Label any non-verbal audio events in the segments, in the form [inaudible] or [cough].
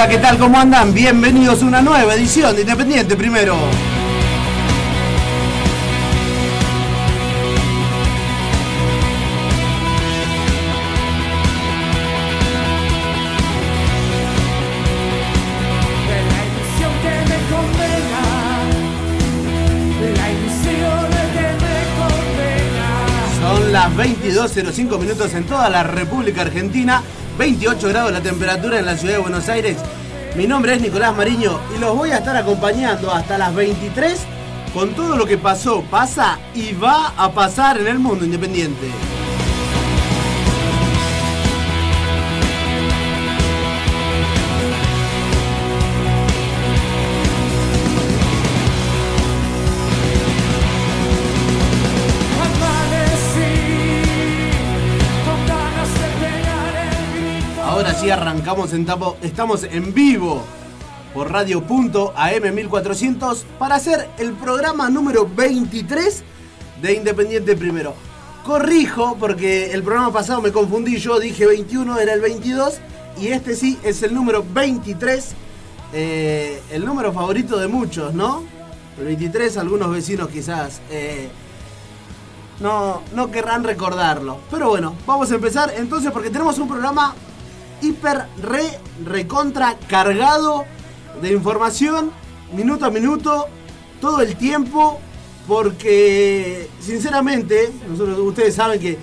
Hola, ¿qué tal? ¿Cómo andan? Bienvenidos a una nueva edición de Independiente Primero. Las 22.05 minutos en toda la República Argentina, 28 grados la temperatura en la ciudad de Buenos Aires. Mi nombre es Nicolás Mariño y los voy a estar acompañando hasta las 23 con todo lo que pasó, pasa y va a pasar en el mundo independiente. Ahora sí arrancamos en tapo, estamos en vivo por radio.am 1400 para hacer el programa número 23 de Independiente Primero. Corrijo porque el programa pasado me confundí, yo dije 21, era el 22 y este sí es el número 23, eh, el número favorito de muchos, ¿no? El 23, algunos vecinos quizás eh, no, no querrán recordarlo. Pero bueno, vamos a empezar entonces porque tenemos un programa hiper re recontra cargado de información minuto a minuto todo el tiempo porque sinceramente nosotros ustedes saben que,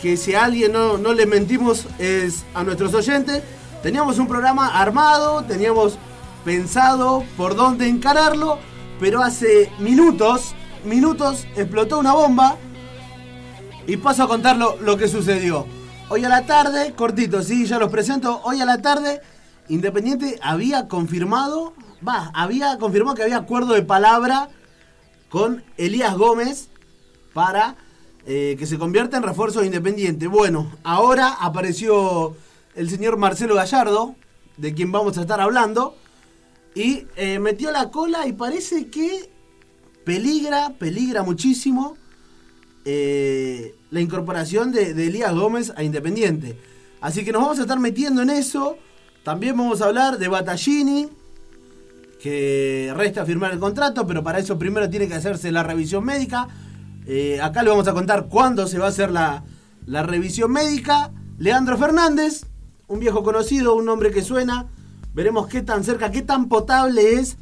que si a alguien no, no le mentimos es a nuestros oyentes teníamos un programa armado teníamos pensado por dónde encararlo pero hace minutos minutos explotó una bomba y paso a contar lo, lo que sucedió. Hoy a la tarde, cortito, sí, ya los presento. Hoy a la tarde, Independiente había confirmado, va, había confirmado que había acuerdo de palabra con Elías Gómez para eh, que se convierta en refuerzo de Independiente. Bueno, ahora apareció el señor Marcelo Gallardo, de quien vamos a estar hablando, y eh, metió la cola y parece que peligra, peligra muchísimo eh, la incorporación de, Elías Gómez a Independiente. Así que nos vamos a estar metiendo en eso. También vamos a hablar de Battaglini, que resta firmar el contrato, pero para eso primero tiene que hacerse la revisión médica. Eh, acá le vamos a contar cuándo se va a hacer la, la revisión médica. Leandro Fernández, un viejo conocido, un nombre que suena. Veremos qué tan cerca, qué tan potable es.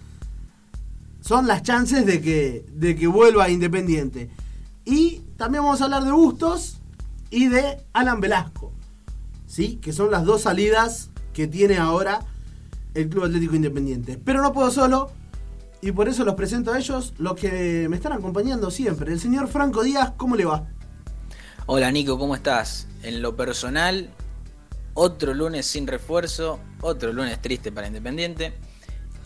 Son las chances de que, de que vuelva Independiente. Y también vamos a hablar de Bustos y de Alan Velasco. ¿Sí? Que son las dos salidas que tiene ahora el Club Atlético Independiente. Pero no puedo solo. Y por eso los presento a ellos, los que me están acompañando siempre. El señor Franco Díaz, ¿cómo le va? Hola Nico, ¿cómo estás? En lo personal, otro lunes sin refuerzo, otro lunes triste para Independiente.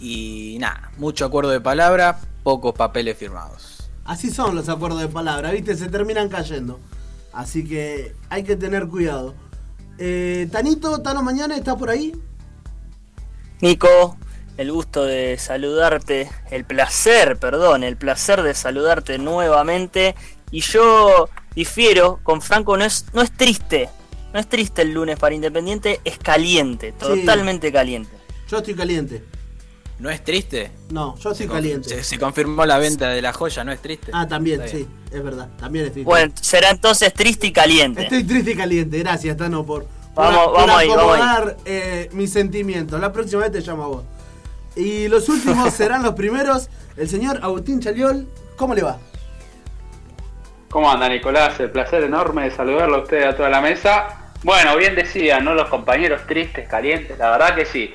Y nada, mucho acuerdo de palabra, pocos papeles firmados. Así son los acuerdos de palabra, ¿viste? Se terminan cayendo. Así que hay que tener cuidado. Eh, Tanito, Tano Mañana, ¿está por ahí? Nico, el gusto de saludarte, el placer, perdón, el placer de saludarte nuevamente. Y yo difiero con Franco, no es, no es triste, no es triste el lunes para Independiente, es caliente, totalmente caliente. Yo estoy caliente. ¿No es triste? No, yo estoy Se, caliente. se confirmó la venta de la joya, ¿no es triste? Ah, también, sí, es verdad. También estoy Bueno, será entonces triste y caliente. Estoy triste y caliente. Gracias, Tano, por, por, Vamos, por vamos ahí, vamos ahí. acomodar eh, mis sentimientos. La próxima vez te llamo a vos. Y los últimos [laughs] serán los primeros. El señor Agustín Chaliol, ¿cómo le va? ¿Cómo anda Nicolás? El placer enorme de saludarlo a usted a toda la mesa. Bueno, bien decían, ¿no? Los compañeros tristes, calientes, la verdad que sí.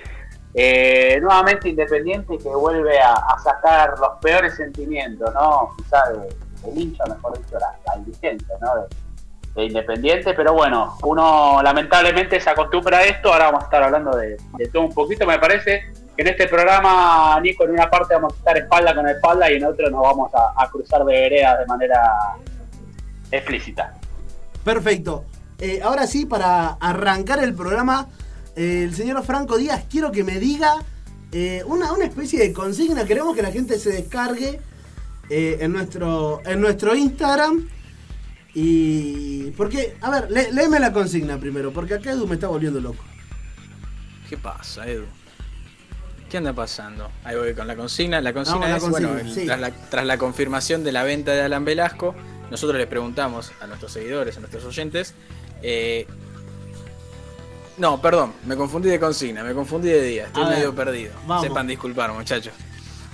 Eh, nuevamente Independiente que vuelve a, sacar los peores sentimientos, ¿no? Quizá de, del hincha, mejor dicho, la, indigencia, ¿no? De, de Independiente, pero bueno, uno lamentablemente se acostumbra a esto, ahora vamos a estar hablando de, de todo un poquito, me parece que en este programa, Nico, en una parte vamos a estar espalda con espalda y en otro nos vamos a, cruzar de de manera explícita. Perfecto. Eh, ahora sí, para arrancar el programa, el señor Franco Díaz, quiero que me diga eh, una, una especie de consigna. Queremos que la gente se descargue eh, en, nuestro, en nuestro Instagram. Y. Porque, a ver, lé- léeme la consigna primero, porque acá Edu me está volviendo loco. ¿Qué pasa, Edu? ¿Qué anda pasando? Ahí voy con la consigna. La consigna Vamos, la es, consigna, bueno, sí. tras, la, tras la confirmación de la venta de Alan Velasco, nosotros le preguntamos a nuestros seguidores, a nuestros oyentes. eh, no, perdón, me confundí de consigna, me confundí de día, estoy A ver, medio perdido. vamos. Sepan disculpar, muchachos.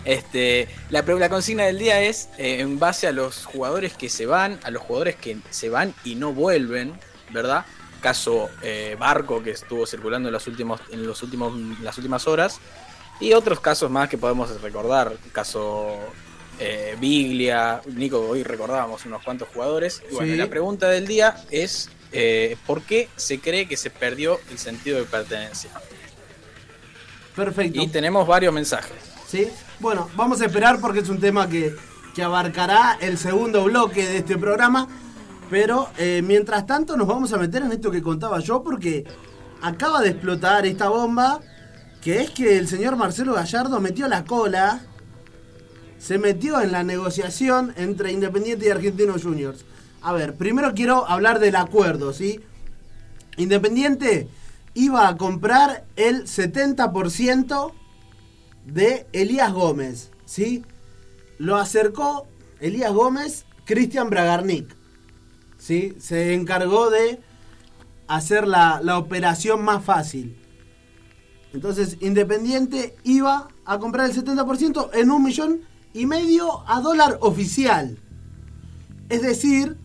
Este, la, consigna del día es eh, en base a los jugadores que se van, a los jugadores que se van y no vuelven, ¿verdad? Caso eh, Barco que estuvo circulando en los últimos, en los últimos, las últimas horas. Y otros casos más que podemos recordar. Caso eh, Biglia, Nico, hoy recordábamos unos cuantos jugadores. Y bueno, Sí. la pregunta del día es eh, ¿por qué se cree que se perdió el sentido de pertenencia? Perfecto. Y tenemos varios mensajes. ¿Sí? Bueno, vamos a esperar porque es un tema que, que abarcará el segundo bloque de este programa. Pero eh, mientras tanto nos vamos a meter en esto que contaba yo porque acaba de explotar esta bomba que es que el señor Marcelo Gallardo metió la cola, se metió en la negociación entre Independiente y Argentinos Juniors. A ver, primero quiero hablar del acuerdo, ¿sí? Independiente iba a comprar el 70% de Elías Gómez, ¿sí? Lo acercó Elías Gómez, Cristian Bragarnik, ¿sí? Se encargó de hacer la, la operación más fácil. Entonces, Independiente iba a comprar el 70% en un millón y medio a dólar oficial. Es decir,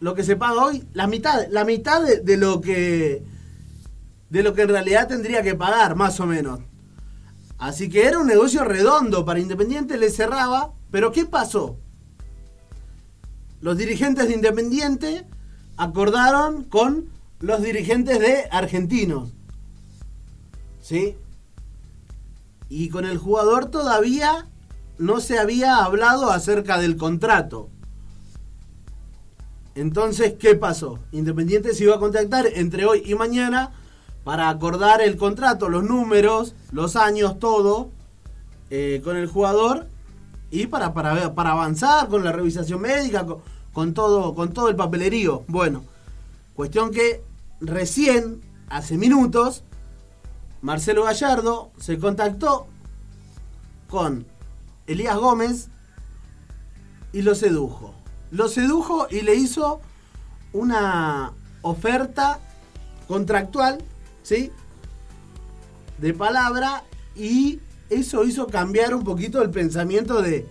lo que se paga hoy, la mitad, la mitad de, lo que de lo que en realidad tendría que pagar, más o menos. Así que era un negocio redondo para Independiente, le cerraba. Pero ¿qué pasó? Los dirigentes de Independiente acordaron con los dirigentes de Argentinos. ¿Sí? Y con el jugador todavía no se había hablado acerca del contrato. Entonces, ¿qué pasó? Independiente se iba a contactar entre hoy y mañana para acordar el contrato, los números, los años, todo, eh, con el jugador y para, para, para avanzar con la revisación médica, con, con todo, con todo el papelerío. Bueno, cuestión que recién, hace minutos, Marcelo Gallardo se contactó con Elías Gómez y lo sedujo. Lo sedujo y le hizo una oferta contractual, ¿sí? De palabra y eso hizo cambiar un poquito el pensamiento de,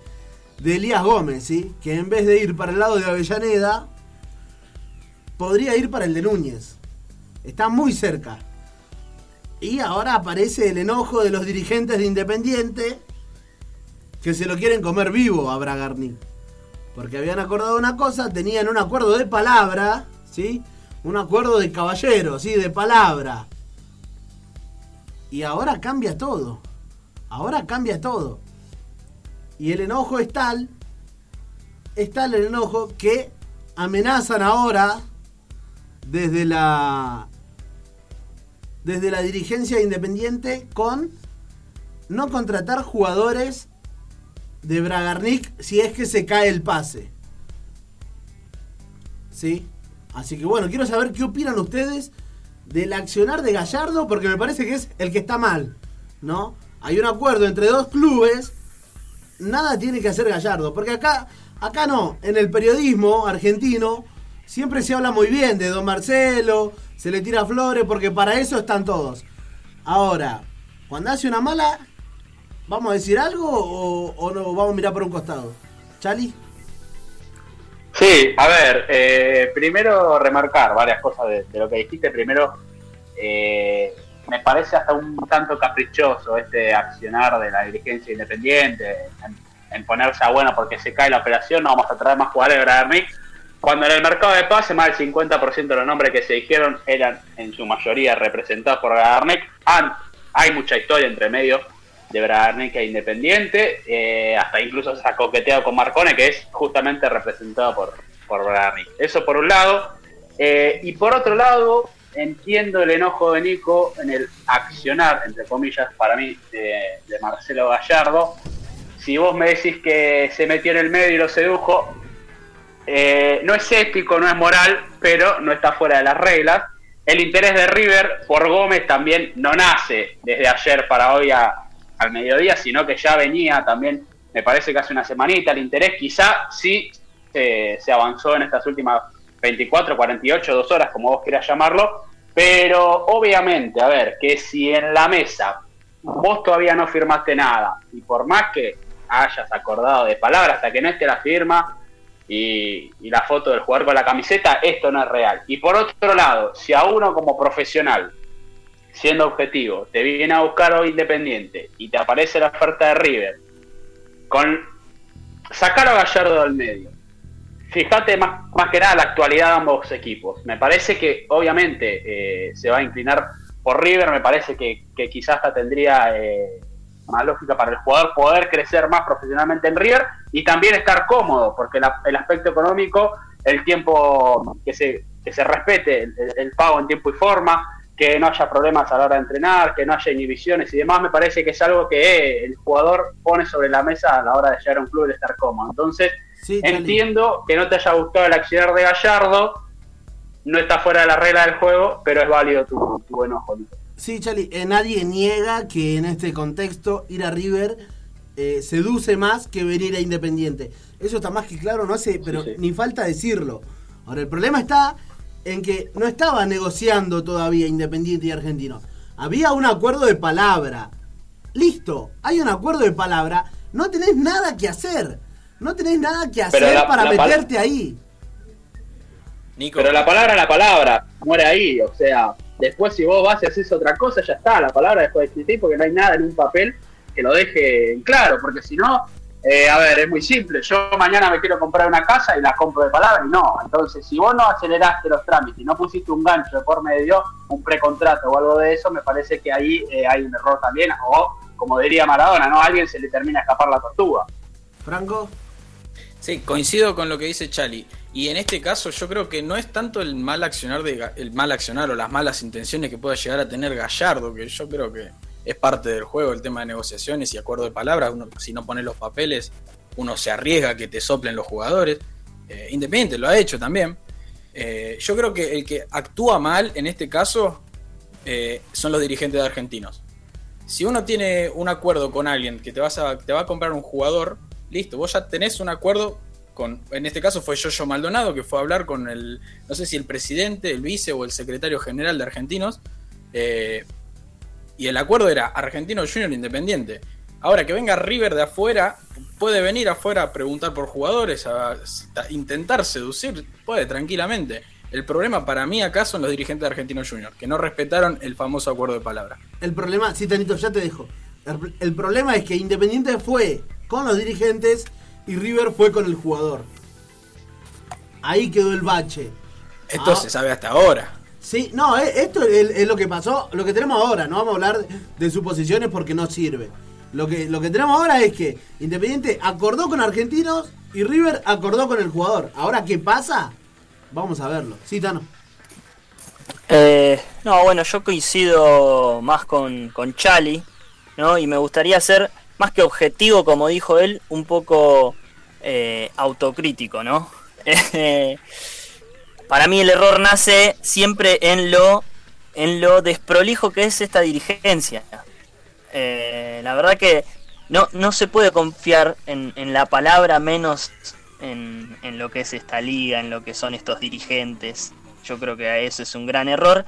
de Elías Gómez, ¿sí? Que en vez de ir para el lado de Avellaneda, podría ir para el de Núñez. Está muy cerca. Y ahora aparece el enojo de los dirigentes de Independiente que se lo quieren comer vivo a Bragarni. Porque habían acordado una cosa, tenían un acuerdo de palabra, ¿sí? Un acuerdo de caballero, ¿sí? De palabra. Y ahora cambia todo. Ahora cambia todo. Y el enojo es tal, es tal el enojo que amenazan ahora desde la desde la dirigencia independiente con no contratar jugadores de Bragarnik si es que se cae el pase. ¿Sí? Así que bueno, quiero saber qué opinan ustedes del accionar de Gallardo, porque me parece que es el que está mal, ¿no? Hay un acuerdo entre dos clubes, nada tiene que hacer Gallardo, porque acá, acá no, en el periodismo argentino siempre se habla muy bien de Don Marcelo, se le tira flores, porque para eso están todos. Ahora, cuando hace una mala, ¿vamos a decir algo o, o no vamos a mirar por un costado? ¿Chali? Sí, a ver, eh, primero remarcar varias cosas de, lo que dijiste. Primero, eh, me parece hasta un tanto caprichoso este accionar de la dirigencia independiente en, ponerse a bueno porque se cae la operación, no vamos a traer más jugadores de Bragarnik. Cuando en el mercado de pase más del 50% de los nombres que se dijeron eran en su mayoría representados por Bragarnik. Han- hay mucha historia entre medio de Bragarnik e Independiente, eh, hasta incluso se ha coqueteado con Marcone, que es justamente representado por, por Bragarnik. Eso por un lado. Eh, y por otro lado, entiendo el enojo de Nico en el accionar, entre comillas, para mí, de, de Marcelo Gallardo. Si vos me decís que se metió en el medio y lo sedujo, eh, no es ético, no es moral, pero no está fuera de las reglas. El interés de River por Gómez también no nace desde ayer para hoy a, al mediodía, sino que ya venía también, me parece que hace una semanita, el interés quizá sí se, se avanzó en estas últimas 24, 48, dos horas, como vos quieras llamarlo, pero obviamente, a ver, que si en la mesa vos todavía no firmaste nada, y por más que hayas acordado de palabras, hasta que no esté la firma y, y la foto del jugador con la camiseta, esto no es real. Y por otro lado, si a uno como profesional, siendo objetivo, te viene a buscar hoy Independiente y te aparece la oferta de River, con sacar a Gallardo del medio, fíjate más, más que nada la actualidad de ambos equipos. Me parece que obviamente eh, se va a inclinar por River, me parece que, que quizás tendría eh, más lógica para el jugador poder crecer más profesionalmente en River y también estar cómodo, porque el aspecto económico, el tiempo que se, que se respete, el pago en tiempo y forma, que no haya problemas a la hora de entrenar, que no haya inhibiciones y demás, me parece que es algo que el jugador pone sobre la mesa a la hora de llegar a un club y de estar cómodo. Entonces, Sí. Entiendo que no te haya gustado el accionar de Gallardo, no está fuera de la regla del juego, pero es válido tu, tu enojo. Nico. Sí, Charlie, eh, nadie niega que en este contexto ir a River eh, seduce más que venir a Independiente. Eso está más que claro, no hace, pero Sí, sí. ni falta decirlo. Ahora, el problema está en que no estaba negociando todavía Independiente y Argentino. Había un acuerdo de palabra. Listo, hay un acuerdo de palabra. No tenés nada que hacer. No tenés nada que hacer la- para la meterte ahí. Nico, Pero la palabra, la palabra, muere ahí. O sea, después si vos vas y haces otra cosa, ya está. La palabra dejó de existir porque no hay nada en un papel que lo deje en claro. Porque si no, eh, a ver, es muy simple. Yo mañana me quiero comprar una casa y la compro de palabra y no. Entonces, si vos no aceleraste los trámites y no pusiste un gancho de por medio, un precontrato o algo de eso, me parece que ahí eh, hay un error también. O, como diría Maradona, ¿no? A alguien se le termina a escapar la tortuga. Franco, Sí, coincido con lo que dice Chali. Y en este caso yo creo que no es tanto el mal accionar de Ga- el mal accionar o las malas intenciones que pueda llegar a tener Gallardo, que yo creo que es parte del juego el tema de negociaciones y acuerdo de palabras. Si no pones los papeles, uno se arriesga a que te soplen los jugadores. Eh, Independiente lo ha hecho también. Eh, yo creo que el que actúa mal en este caso eh, son los dirigentes de argentinos. Si uno tiene un acuerdo con alguien que te, vas a, te va a comprar un jugador, listo, vos ya tenés un acuerdo con, en este caso fue Yoyo Maldonado, que fue a hablar con el, no sé si el presidente, el vice o el secretario general de Argentinos, y el acuerdo era Argentino Junior Independiente. Ahora que venga River de afuera, puede venir afuera a preguntar por jugadores, a, a intentar seducir, puede tranquilamente. El problema para mí acá son los dirigentes de Argentino Junior, que no respetaron el famoso acuerdo de palabra. El problema, sí, Tanito, ya te dejo. El, el problema es que Independiente fue con los dirigentes y River fue con el jugador. Ahí quedó el bache. Esto Ah. se sabe hasta ahora. Sí, no, eh, esto es, lo que pasó, lo que tenemos ahora. No vamos a hablar de, suposiciones porque no sirve. Lo que, lo que tenemos ahora es que Independiente acordó con Argentinos y River acordó con el jugador. Ahora, ¿qué pasa? Vamos a verlo. Sí, Tano. Eh, no, bueno, yo coincido más con, con Chali, ¿no? Y me gustaría ser, más que objetivo, como dijo él, un poco eh, autocrítico, ¿no? [laughs] Para mí el error nace siempre en lo, en lo desprolijo que es esta dirigencia. Eh, la verdad que no, no se puede confiar en, en la palabra menos en, en lo que es esta liga, en lo que son estos dirigentes. Yo creo que eso es un gran error.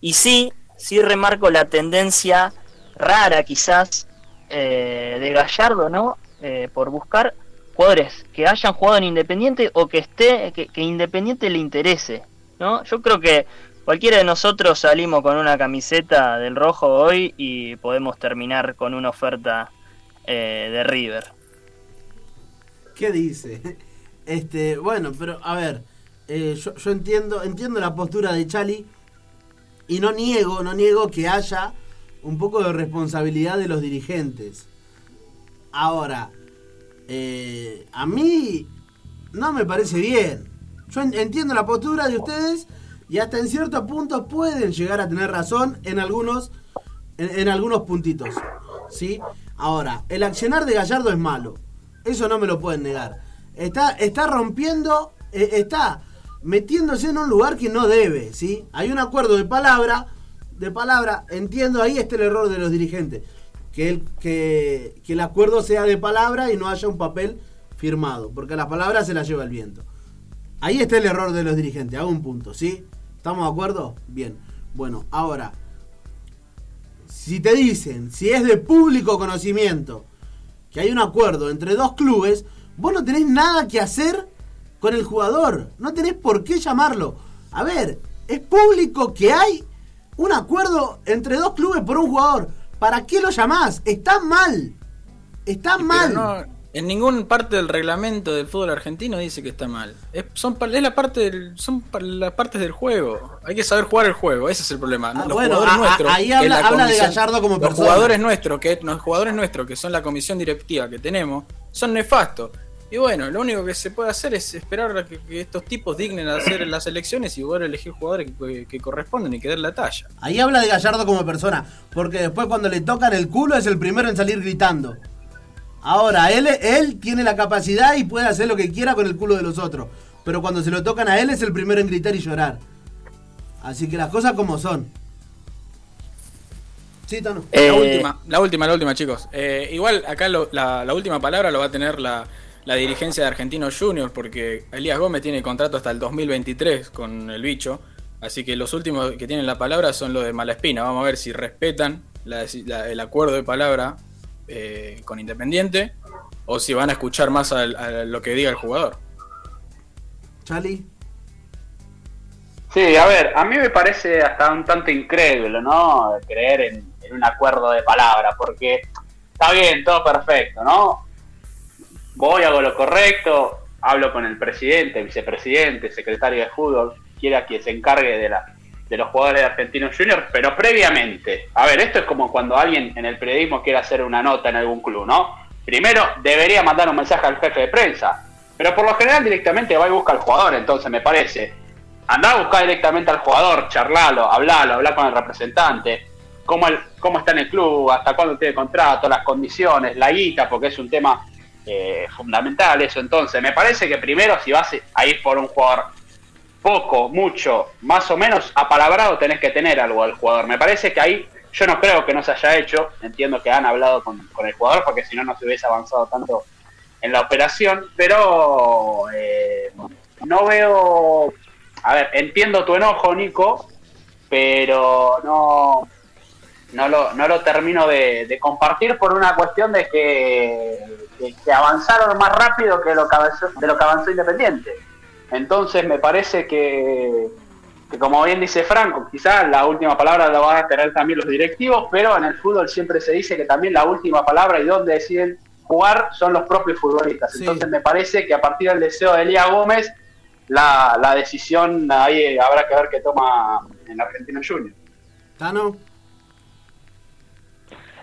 Y sí, sí remarco la tendencia rara quizás eh, de Gallardo, ¿no? Eh, por buscar jugadores que hayan jugado en Independiente o que esté, que, Independiente le interese, ¿no? Yo creo que cualquiera de nosotros salimos con una camiseta del rojo hoy y podemos terminar con una oferta eh, de River. ¿Qué dice? [laughs] Este, bueno, pero a ver, eh, yo, yo entiendo, entiendo la postura de Chali y no niego, no niego que haya un poco de responsabilidad de los dirigentes. Ahora, eh, a mí no me parece bien. Yo en- entiendo la postura de ustedes y hasta en ciertos puntos pueden llegar a tener razón en algunos, en, en algunos puntitos. ¿sí? Ahora, el accionar de Gallardo es malo. Eso no me lo pueden negar. Está, está rompiendo, eh, está metiéndose en un lugar que no debe, ¿sí? Hay un acuerdo de palabra, de palabra, entiendo, ahí está el error de los dirigentes. Que el, que, que el acuerdo sea de palabra y no haya un papel firmado, porque la palabra se la lleva el viento. Ahí está el error de los dirigentes, hago un punto, ¿sí? ¿Estamos de acuerdo? Bien. Bueno, ahora, si te dicen, si es de público conocimiento, que hay un acuerdo entre dos clubes, vos no tenés nada que hacer con el jugador, no tenés por qué llamarlo. A ver, es público que hay un acuerdo entre dos clubes por un jugador. ¿Para qué lo llamás? Está mal. Está mal. no, en ninguna parte del reglamento del fútbol argentino dice que está mal. Es, son, es la parte del, son las partes del juego. Hay que saber jugar el juego, ese es el problema. Ah, los bueno, jugadores a- a- nuestros, ahí habla- la habla de Gallardo como los persona. Jugadores nuestros, que, los jugadores nuestros, que son la comisión directiva que tenemos, son nefastos. Y bueno, lo único que se puede hacer es esperar a que, que estos tipos dignen a hacer las elecciones y poder elegir jugadores que, que corresponden y que den la talla. Ahí habla de Gallardo como persona, porque después cuando le tocan el culo es el primero en salir gritando. Ahora, él, él tiene la capacidad y puede hacer lo que quiera con el culo de los otros, pero cuando se lo tocan a él es el primero en gritar y llorar. Así que las cosas como son. Sí, Tano. La Eh, última, la última, la última, chicos. Eh, igual acá lo- la, la última palabra lo va a tener la, la dirigencia de Argentinos Juniors, porque Elías Gómez tiene contrato hasta el 2023 con el bicho. Así que los últimos que tienen la palabra son los de Malaspina. Vamos a ver si respetan la deci- la- el acuerdo de palabra eh, con Independiente o si van a escuchar más a, lo que diga el jugador. Charlie. Sí, a ver, a mí me parece hasta un tanto incrédulo, ¿no? Creer en, en un acuerdo de palabra, porque está bien, todo perfecto, ¿no? Voy, hago lo correcto, hablo con el presidente, vicepresidente, secretario de fútbol, quiera que se encargue de, la, de los jugadores de Argentinos Juniors, pero previamente, a ver, esto es como cuando alguien en el periodismo quiere hacer una nota en algún club, ¿no? Primero debería mandar un mensaje al jefe de prensa, pero por lo general directamente va y busca al jugador, entonces me parece andá a buscar directamente al jugador, charlalo, hablalo, hablar con el representante, cómo, cómo está en el club, hasta cuándo tiene contrato, las condiciones, la guita, porque es un tema eh, fundamental eso. Entonces, me parece que primero si vas a ir por un jugador poco, mucho, más o menos apalabrado, tenés que tener algo al jugador. Me parece que ahí yo no creo que no se haya hecho, entiendo que han hablado con, con el jugador, porque si no, no se hubiese avanzado tanto en la operación, pero eh, no veo a ver, entiendo tu enojo, Nico, pero no, no, lo, no lo termino de, de compartir por una cuestión de que, que- que avanzaron más rápido que lo que avanzó, de lo que avanzó Independiente. Entonces me parece que, que como bien dice Franco, quizás la última palabra la van a tener también los directivos, pero en el fútbol siempre se dice que también la última palabra y donde deciden jugar son los propios futbolistas. Sí. Entonces me parece que a partir del deseo de Elías Gómez la, la decisión ahí habrá que ver qué toma en Argentino Junior. Tano.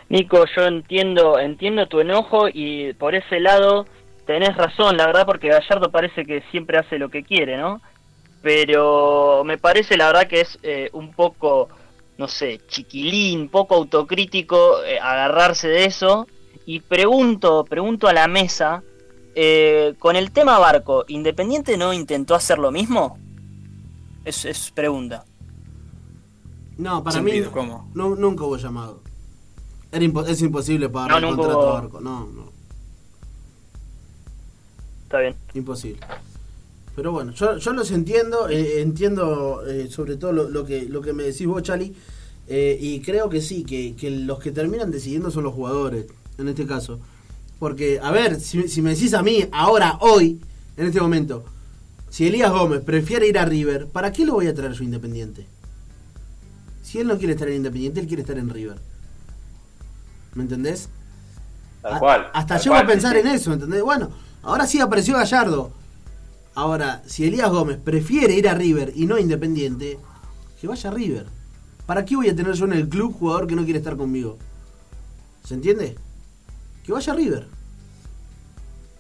Nico, yo entiendo, entiendo tu enojo y por ese lado tenés razón, la verdad, porque Gallardo parece que siempre hace lo que quiere, ¿no? Pero me parece la verdad que es eh, un poco, no sé, chiquilín, poco autocrítico eh, agarrarse de eso. Y pregunto, pregunto a la mesa, eh, con el tema barco, ¿Independiente no intentó hacer lo mismo? Es, es pregunta. No, para Sentido, mí ¿cómo? no, nunca hubo llamado. Era impo- es imposible pagar No, el nunca contrato a Barco. No, no, Está bien. imposible. Pero bueno, yo, yo los entiendo, eh, entiendo eh, sobre todo lo, lo que, lo que me decís vos, Chali, eh, y creo que sí, que, que los que terminan decidiendo son los jugadores, en este caso. Porque, a ver, si, si me decís a mí, ahora, hoy, en este momento, si Elías Gómez prefiere ir a River, ¿para qué lo voy a traer yo Independiente? Si él no quiere estar en Independiente, él quiere estar en River. ¿Me entendés? Tal A- cual. Hasta tal llego cual, a pensar sí, en eso, ¿entendés? Bueno, ahora sí apareció Gallardo. Ahora, si Elías Gómez prefiere ir a River y no a Independiente, que vaya a River. ¿Para qué voy a tener yo en el club jugador que no quiere estar conmigo? ¿Se entiende? Que vaya a River.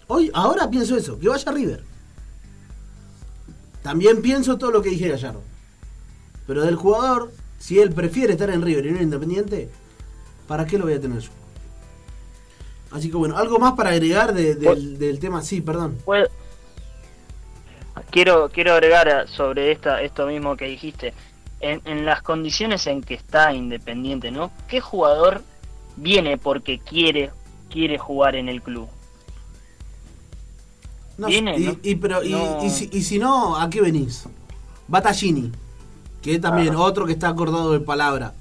Hoy, ahora pienso eso, que vaya a River. También pienso todo lo que dije Gallardo. Pero del jugador, si él prefiere estar en River y no en Independiente, ¿para qué lo voy a tener yo? Así que bueno, algo más para agregar de- del, del tema. Sí, perdón. Puedo- Quiero, quiero agregar sobre esta, esto mismo que dijiste. En, en las condiciones en que está Independiente, ¿no? ¿Qué jugador viene porque quiere, quiere jugar en el club. No, Viene, y, ¿no? y- pero, No. y si, y si no, ¿a qué venís? Battaglini, que también otro que está acordado de palabra.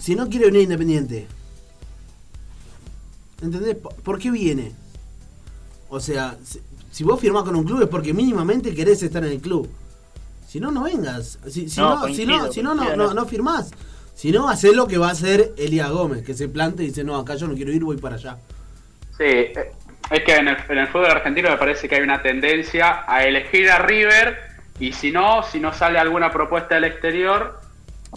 Si no quiere venir Independiente, ¿entendés? ¿Por- ¿Por qué viene? O sea, si, vos firmás con un club es porque mínimamente querés estar en el club. Si no, no vengas. Si, si No, no, si no, si no, no, no, no firmás. Si no, hacés lo que va a hacer Elías Gómez, que se plante y dice, no, acá yo no quiero ir, voy para allá. Sí, eh, es que en el, en el fútbol argentino me parece que hay una tendencia a elegir a River y si no, si no sale alguna propuesta del exterior,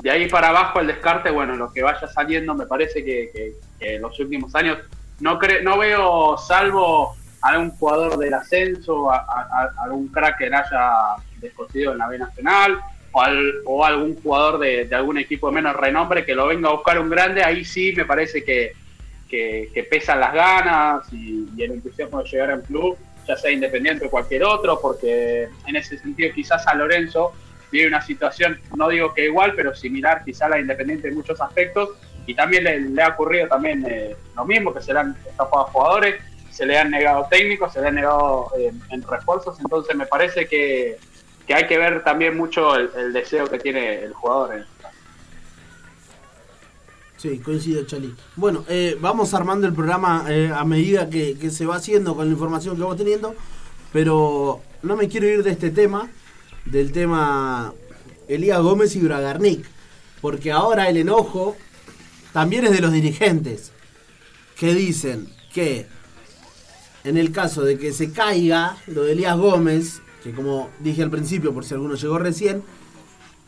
de ahí para abajo el descarte, bueno, lo que vaya saliendo me parece que, en los últimos años no cre- no veo, salvo algún jugador del ascenso, a, a- a- algún crack que haya descosido en la B Nacional, o, al- o algún jugador de, algún equipo de menos renombre que lo venga a buscar un grande, ahí sí me parece que, que, pesan las ganas y, y el entusiasmo de llegar a club, ya sea independiente o cualquier otro, porque en ese sentido quizás a Lorenzo vive una situación, no digo que igual, pero similar quizás a la Independiente en muchos aspectos, y también le, ha ocurrido también eh, lo mismo, que se le han estafado jugadores, se le han negado técnicos, se le han negado eh, en refuerzos, entonces me parece que, que hay que ver también mucho el, deseo que tiene el jugador. en- Sí, coincido, Chali. Bueno, eh, vamos armando el programa eh, a medida que, que se va haciendo con la información que vamos teniendo, pero no me quiero ir de este tema, del tema Elías Gómez y Bragarnik, porque ahora el enojo también es de los dirigentes, que dicen que en el caso de que se caiga lo de Elías Gómez, que como dije al principio, por si alguno llegó recién,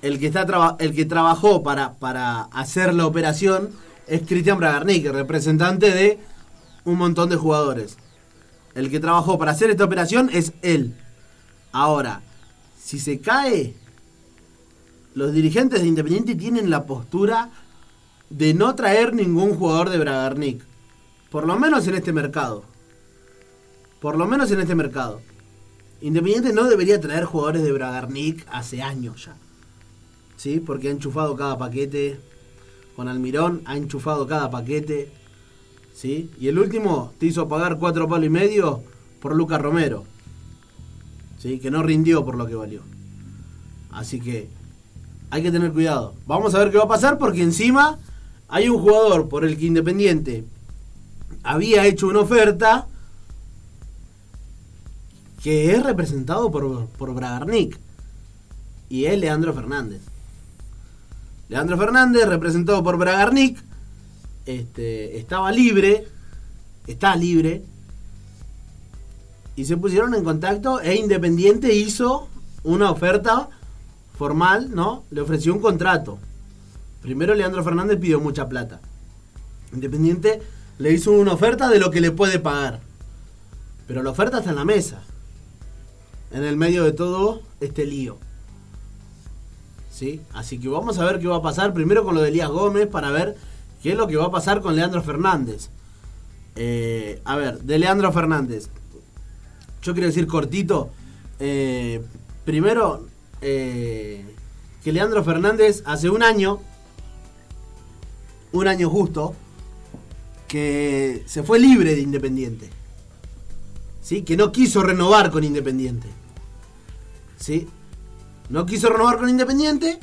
el que está el que trabajó para, para hacer la operación es Cristian Bragarnik, representante de un montón de jugadores. El que trabajó para hacer esta operación es él. Ahora, si se cae, los dirigentes de Independiente tienen la postura de no traer ningún jugador de Bragarnik. Por lo menos en este mercado. Por lo menos en este mercado. Independiente no debería traer jugadores de Bragarnik hace años ya. ¿sí? Porque ha enchufado cada paquete. Con Almirón ha enchufado cada paquete. ¿sí? Y el último te hizo pagar cuatro palos y medio por Lucas Romero. ¿Sí? Que no rindió por lo que valió. Así que hay que tener cuidado. Vamos a ver qué va a pasar porque encima hay un jugador por el que Independiente había hecho una oferta que es representado por, por Bragarnik y es Leandro Fernández. Leandro Fernández, representado por Bragarnik, este, estaba libre, está libre, y se pusieron en contacto e Independiente hizo una oferta formal, ¿no? Le ofreció un contrato. Primero Leandro Fernández pidió mucha plata. Independiente le hizo una oferta de lo que le puede pagar. Pero la oferta está en la mesa. En el medio de todo este lío. ¿Sí? Así que vamos a ver qué va a pasar primero con lo de Elías Gómez para ver qué es lo que va a pasar con Leandro Fernández. Eh, a ver, de Leandro Fernández. Yo quiero decir cortito. eh, primero, eh, que Leandro Fernández hace un año, un año justo, que se fue libre de Independiente. ¿Sí? Que no quiso renovar con Independiente. ¿Sí? No quiso renovar con Independiente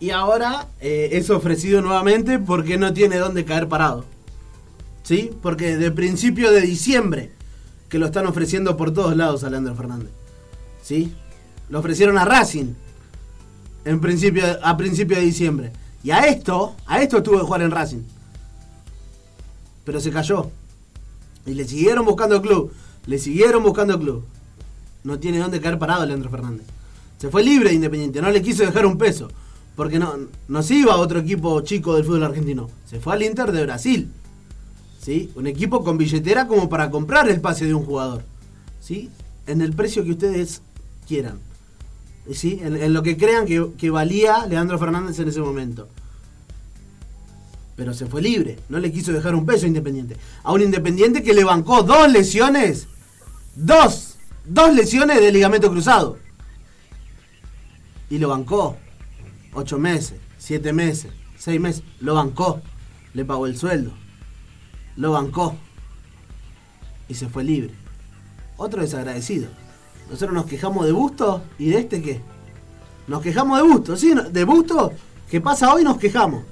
y ahora eh, es ofrecido nuevamente porque no tiene dónde caer parado. ¿Sí? Porque de principio de diciembre que lo están ofreciendo por todos lados a Leandro Fernández. ¿Sí? Lo ofrecieron a Racing en principio, a principio de diciembre. Y a esto, a esto estuvo de jugar en Racing. Pero se cayó. Y le siguieron buscando club. Le siguieron buscando club. No tiene dónde caer parado Leandro Fernández. Se fue libre de Independiente, no le quiso dejar un peso. Porque no, no se iba a otro equipo chico del fútbol argentino. Se fue al Inter de Brasil. ¿Sí? Un equipo con billetera como para comprar el pase de un jugador. ¿Sí? En el precio que ustedes quieran. ¿Sí? En, lo que crean que, valía Leandro Fernández en ese momento. Pero se fue libre. No le quiso dejar un peso Independiente. A un Independiente que le bancó dos lesiones. Dos. Dos lesiones de ligamento cruzado. Y lo bancó. Ocho meses, siete meses, seis meses. Lo bancó. le pagó el sueldo, lo bancó y se fue libre. Otro desagradecido. Nosotros nos quejamos de Busto y de este qué. Nos quejamos de Busto, sí, de Busto, que pasa hoy nos quejamos.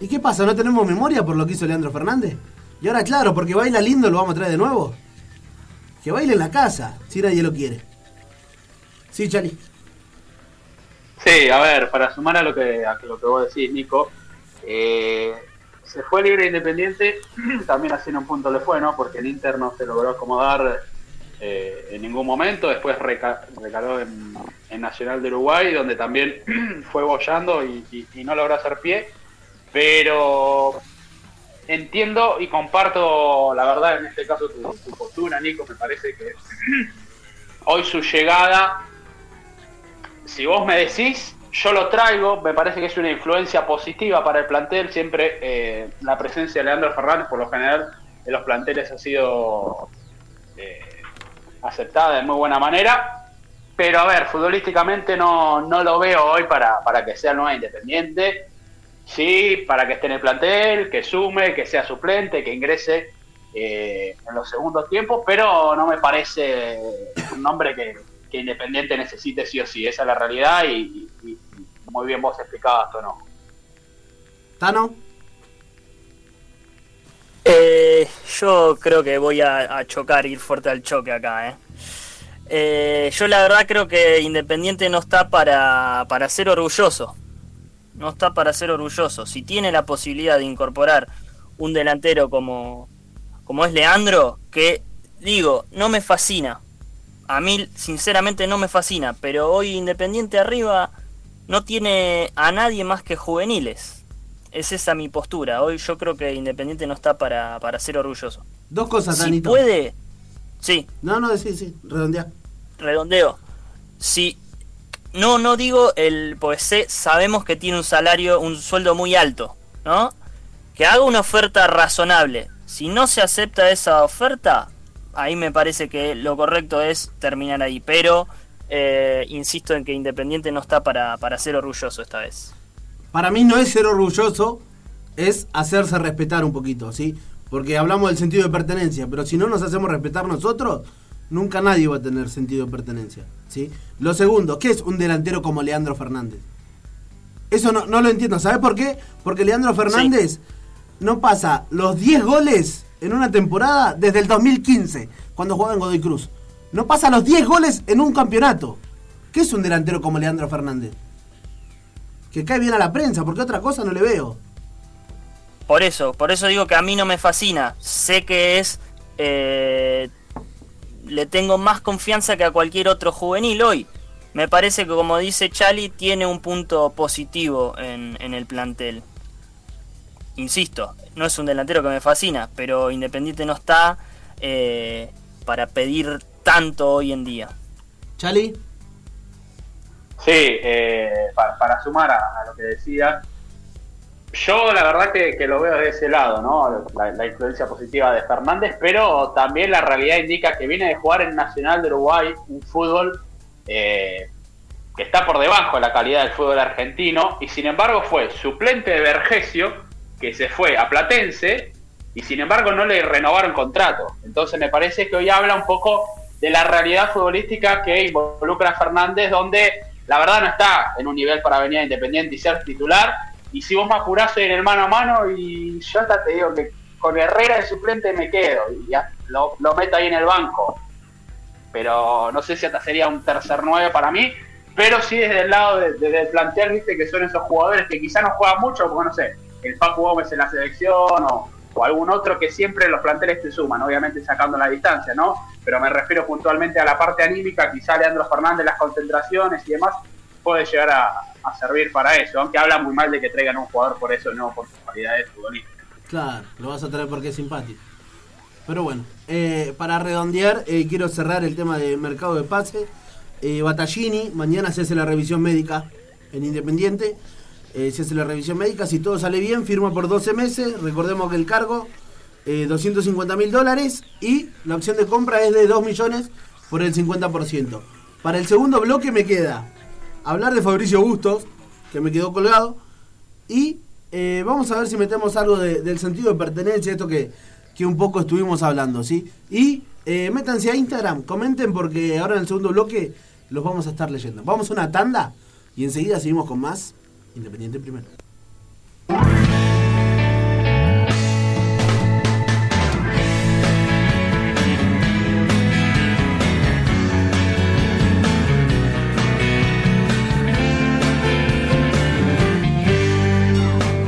¿Y qué pasa? ¿No tenemos memoria por lo que hizo Leandro Fernández? Y ahora claro, porque baila lindo lo vamos a traer de nuevo. Que baile en la casa, si nadie lo quiere. Sí, Chali. Sí, a ver, para sumar a lo que, a lo que vos decís, Nico, eh, se fue libre independiente, [clears throat] también haciendo un punto le fue, ¿no? Porque el Inter no se logró acomodar eh, en ningún momento, después reca- recaló en, en Nacional de Uruguay, donde también [clears throat] fue bollando y no logró hacer pie, pero entiendo y comparto, la verdad, en este caso tu, tu postura, Nico, me parece que [clears throat] hoy su llegada si vos me decís, yo lo traigo, me parece que es una influencia positiva para el plantel, siempre eh, la presencia de Leandro Fernández por lo general en los planteles ha sido eh, aceptada de muy buena manera, pero a ver, futbolísticamente no, no lo veo hoy para, para que sea nueva independiente, sí, para que esté en el plantel, que sume, que sea suplente, que ingrese eh, en los segundos tiempos, pero no me parece un nombre que, que Independiente necesite sí o sí. Esa es la realidad y, y- y muy bien vos explicabas, Tono. Tano. Eh, yo creo que voy a, a chocar, ir fuerte al choque acá, ¿eh? Eh, yo la verdad creo que Independiente no está para, para ser orgulloso. No está para ser orgulloso. Si tiene la posibilidad de incorporar un delantero como, como es Leandro, que digo, no me fascina. A mí sinceramente no me fascina, pero hoy Independiente arriba no tiene a nadie más que juveniles. Es esa mi postura. Hoy yo creo que Independiente no está para, para ser orgulloso. Dos cosas, Si puede, sí, No, no, sí, sí, redondea. redondeo. Si no, no digo el, pues sé, sabemos que tiene un salario, un sueldo muy alto, ¿no? Que haga una oferta razonable. Si no se acepta esa oferta, ahí me parece que lo correcto es terminar ahí. Pero eh, insisto en que Independiente no está para, para ser orgulloso esta vez. Para mí no es ser orgulloso, es hacerse respetar un poquito, ¿sí? Porque hablamos del sentido de pertenencia, pero si no nos hacemos respetar nosotros, nunca nadie va a tener sentido de pertenencia, ¿sí? Lo segundo, ¿qué es un delantero como Leandro Fernández? Eso no, no lo entiendo, ¿sabes por qué? Porque Leandro Fernández no pasa los 10 goles en una temporada desde el 2015, cuando jugaba en Godoy Cruz. No pasa los 10 goles en un campeonato. ¿Qué es un delantero como Leandro Fernández? Que cae bien a la prensa, porque otra cosa no le veo. Por eso, por eso digo que a mí no me fascina. Sé que es. eh, le tengo más confianza que a cualquier otro juvenil hoy. Me parece que, como dice Chali, tiene un punto positivo en, en el plantel. Insisto, no es un delantero que me fascina, pero Independiente no está eh, para pedir tanto hoy en día. Chali, Sí, eh, para, para sumar a, a lo que decía, yo la verdad que, que lo veo de ese lado, ¿no? La, la influencia positiva de Fernández, pero también la realidad indica que viene de jugar en Nacional de Uruguay un fútbol eh, que está por debajo de la calidad del fútbol argentino y sin embargo fue suplente de Vergesio que se fue a Platense y sin embargo no le renovaron contrato. Entonces me parece que hoy habla un poco de la realidad futbolística que involucra a Fernández, donde la verdad no está en un nivel para venir a Independiente y ser titular. Y si vos me apurás en el mano a mano, y yo hasta te digo que con Herrera de suplente me quedo y ya lo, lo meto ahí en el banco. Pero no sé si hasta sería un tercer nueve para mí. Pero sí desde el lado de- desde el plantel, viste, que son esos jugadores que quizá no juegan mucho, porque no sé, el Paco Gómez en la selección o, algún otro que siempre los planteles te suman, obviamente sacando la distancia, ¿no? Pero me refiero puntualmente a la parte anímica, quizá Leandro Fernández, las concentraciones y demás, puede llegar a, servir para eso, aunque habla muy mal de que traigan un jugador por eso, no por sus cualidades futbolísticas. claro, lo vas a traer porque es simpático. Pero bueno, eh, para redondear, eh, quiero cerrar el tema de mercado de pase. Eh, Battaglini, mañana se hace la revisión médica en Independiente. Eh, se hace la revisión médica, si todo sale bien, firma por 12 meses. Recordemos que el cargo, eh, 250 mil dólares y la opción de compra es de 2 millones por el 50%. Para el segundo bloque me queda hablar de Fabricio Bustos, que me quedó colgado, y eh, vamos a ver si metemos algo de- del sentido de pertenencia, esto que, que un poco estuvimos hablando, ¿sí? Y eh, métanse a Instagram, comenten porque ahora en el segundo bloque los vamos a estar leyendo. Vamos a una tanda y enseguida seguimos con más Independiente primero.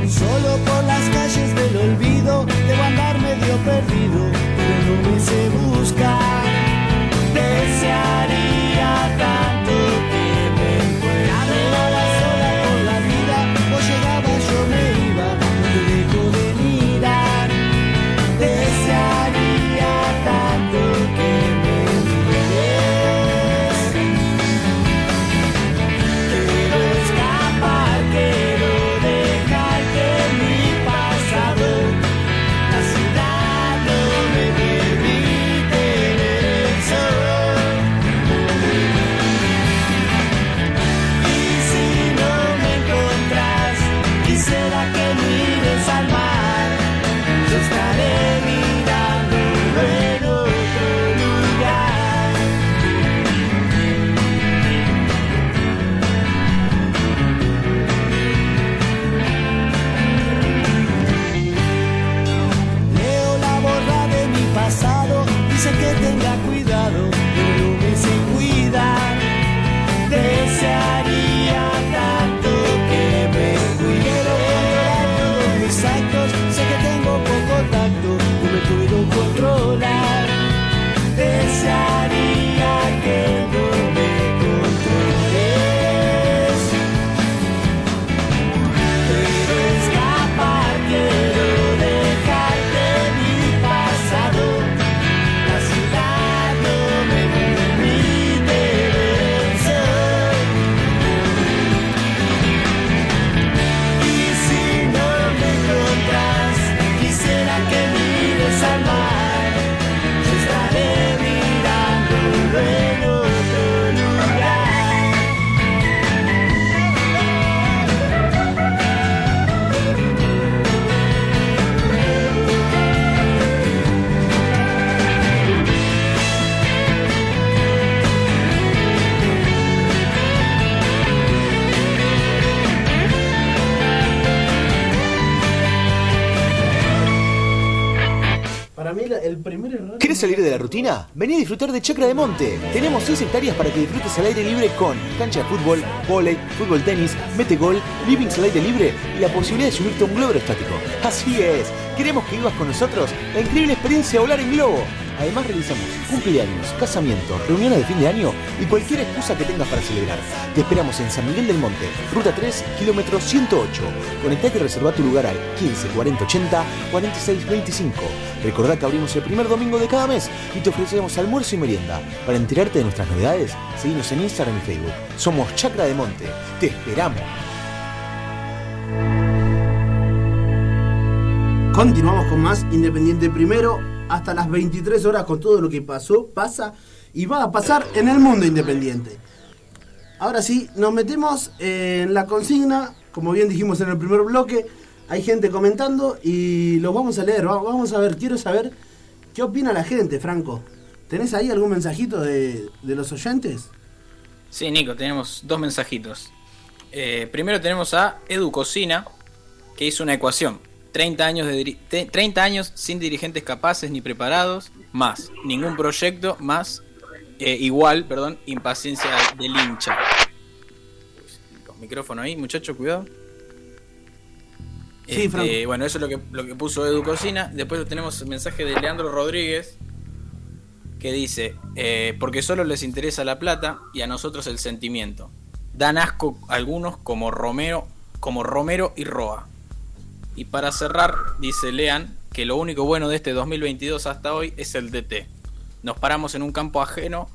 Solo por las calles del olvido debo andar medio perdido, rutina? Vení a disfrutar de Chacra de Monte. Tenemos 6 hectáreas para que disfrutes al aire libre con cancha de fútbol, vóley, fútbol tenis, mete gol, livings al aire libre y la posibilidad de subirte a un globo aerostático. Así es, queremos que vivas con nosotros la increíble experiencia de volar en globo. Además realizamos cumpleaños, casamientos, reuniones de fin de año y cualquier excusa que tengas para celebrar. Te esperamos en San Miguel del Monte, ruta 3, kilómetro 108. Conectate y reserva tu lugar al 15 40 80 46 25. Recordá que abrimos el primer domingo de cada mes y te ofrecemos almuerzo y merienda. Para enterarte de nuestras novedades, seguinos en Instagram y Facebook. Somos Chacra de Monte. Te esperamos. Continuamos con más Independiente primero hasta las 23 horas con todo lo que pasó, pasa y va a pasar en el mundo independiente. Ahora sí, nos metemos en la consigna, como bien dijimos en el primer bloque, hay gente comentando y los vamos a leer, va- vamos a ver, quiero saber qué opina la gente, Franco. ¿Tenés ahí algún mensajito de, de los oyentes? Sí, Nico, tenemos dos mensajitos. Eh, primero tenemos a Edu Cocina, que hizo una ecuación. 30 años, de diri- te- 30 años sin dirigentes capaces ni preparados, más ningún proyecto, más eh, igual, perdón, impaciencia del hincha. Con micrófono ahí, muchacho, cuidado. Sí, Este, bueno, eso es lo que, lo que puso Edu Cocina. Después tenemos el mensaje de Leandro Rodríguez, que dice, eh, porque solo les interesa la plata y a nosotros el sentimiento. Dan asco algunos como Romero, como Romero y Roa. Y para cerrar, dice Lean, que lo único bueno de este 2022 hasta hoy es el DT. Nos paramos en un campo ajeno,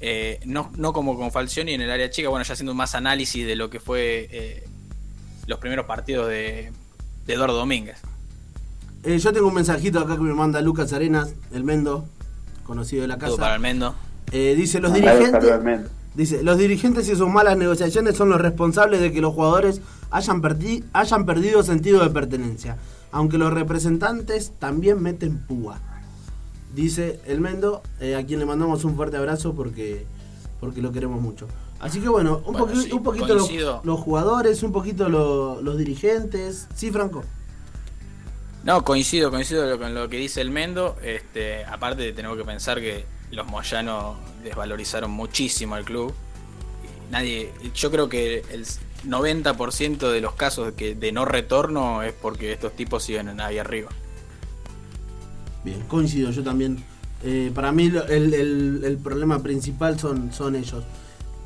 eh, no, no como con Falcioni en el área chica, bueno, ya haciendo más análisis de lo que fue eh, los primeros partidos de, de Eduardo Domínguez. Eh, yo tengo un mensajito acá que me manda Lucas Arenas, el Mendo, conocido de la Todo casa. para Almendo. Eh, dice los dirigentes. Dice, los dirigentes y sus malas negociaciones son los responsables de que los jugadores hayan, perdi- hayan perdido sentido de pertenencia, aunque los representantes también meten púa. Dice el Mendo, eh, a quien le mandamos un fuerte abrazo porque, porque lo queremos mucho. Así que bueno, un, Bueno, poqui- sí, un poquito los, jugadores, un poquito lo- los dirigentes. Sí, Franco. No, coincido, coincido con lo que dice el Mendo. Este, aparte tenemos que pensar que los Moyanos desvalorizaron muchísimo al club. Nadie, yo creo que el 90% de los casos que de no retorno es porque estos tipos siguen ahí arriba. Bien, coincido, yo también. Eh, para mí el- el problema principal son, son ellos.